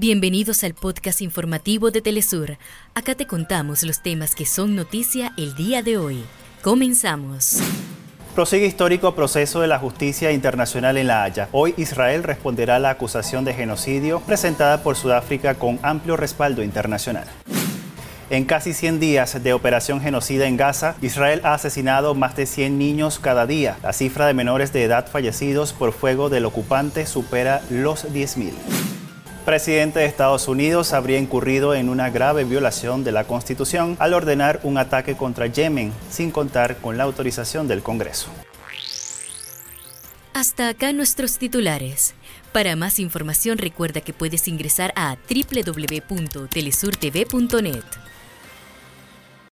Bienvenidos al podcast informativo de Telesur. Acá te contamos los temas que son noticia el día de hoy. Comenzamos. Prosigue histórico proceso de la justicia internacional en La Haya. Hoy Israel responderá a la acusación de genocidio presentada por Sudáfrica con amplio respaldo internacional. En casi 100 días de operación genocida en Gaza, Israel ha asesinado más de 100 niños cada día. La cifra de menores de edad fallecidos por fuego del ocupante supera los 10.000 presidente de Estados Unidos habría incurrido en una grave violación de la Constitución al ordenar un ataque contra Yemen sin contar con la autorización del Congreso. Hasta acá nuestros titulares. Para más información recuerda que puedes ingresar a www.telesurtv.net.